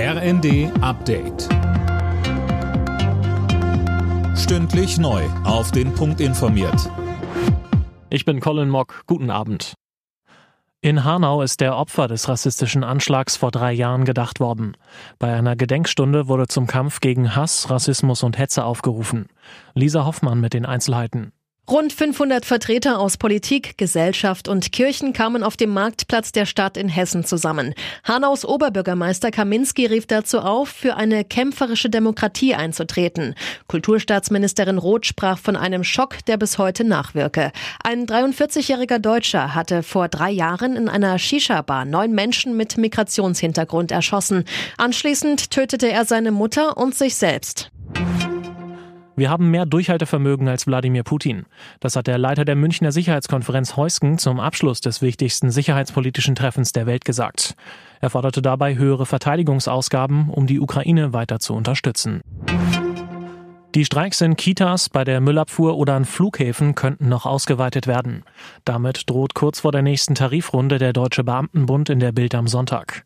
RND Update. Stündlich neu. Auf den Punkt informiert. Ich bin Colin Mock. Guten Abend. In Hanau ist der Opfer des rassistischen Anschlags vor drei Jahren gedacht worden. Bei einer Gedenkstunde wurde zum Kampf gegen Hass, Rassismus und Hetze aufgerufen. Lisa Hoffmann mit den Einzelheiten. Rund 500 Vertreter aus Politik, Gesellschaft und Kirchen kamen auf dem Marktplatz der Stadt in Hessen zusammen. Hanaus Oberbürgermeister Kaminski rief dazu auf, für eine kämpferische Demokratie einzutreten. Kulturstaatsministerin Roth sprach von einem Schock, der bis heute nachwirke. Ein 43-jähriger Deutscher hatte vor drei Jahren in einer Shisha-Bar neun Menschen mit Migrationshintergrund erschossen. Anschließend tötete er seine Mutter und sich selbst. Wir haben mehr Durchhaltevermögen als Wladimir Putin. Das hat der Leiter der Münchner Sicherheitskonferenz Heusken zum Abschluss des wichtigsten sicherheitspolitischen Treffens der Welt gesagt. Er forderte dabei höhere Verteidigungsausgaben, um die Ukraine weiter zu unterstützen. Die Streiks in Kitas, bei der Müllabfuhr oder an Flughäfen könnten noch ausgeweitet werden. Damit droht kurz vor der nächsten Tarifrunde der Deutsche Beamtenbund in der Bild am Sonntag.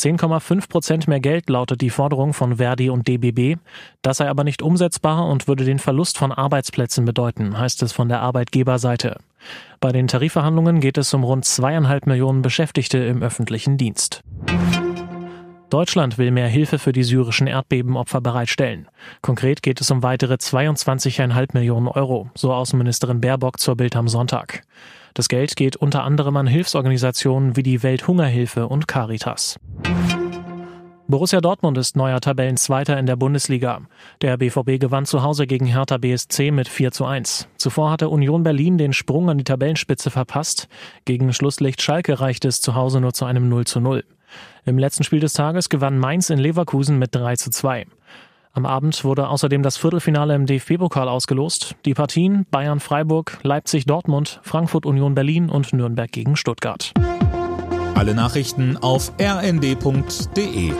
10,5 Prozent mehr Geld lautet die Forderung von Verdi und DBB. Das sei aber nicht umsetzbar und würde den Verlust von Arbeitsplätzen bedeuten, heißt es von der Arbeitgeberseite. Bei den Tarifverhandlungen geht es um rund zweieinhalb Millionen Beschäftigte im öffentlichen Dienst. Deutschland will mehr Hilfe für die syrischen Erdbebenopfer bereitstellen. Konkret geht es um weitere 22,5 Millionen Euro, so Außenministerin Baerbock zur Bild am Sonntag. Das Geld geht unter anderem an Hilfsorganisationen wie die Welthungerhilfe und Caritas. Borussia Dortmund ist neuer Tabellenzweiter in der Bundesliga. Der BVB gewann zu Hause gegen Hertha BSC mit 4 zu 1. Zuvor hatte Union Berlin den Sprung an die Tabellenspitze verpasst. Gegen Schlusslicht Schalke reichte es zu Hause nur zu einem 0 zu 0. Im letzten Spiel des Tages gewann Mainz in Leverkusen mit 3 zu 2. Am Abend wurde außerdem das Viertelfinale im DFB-Pokal ausgelost. Die Partien Bayern-Freiburg, Leipzig-Dortmund, Frankfurt-Union Berlin und Nürnberg gegen Stuttgart. Alle Nachrichten auf rnd.de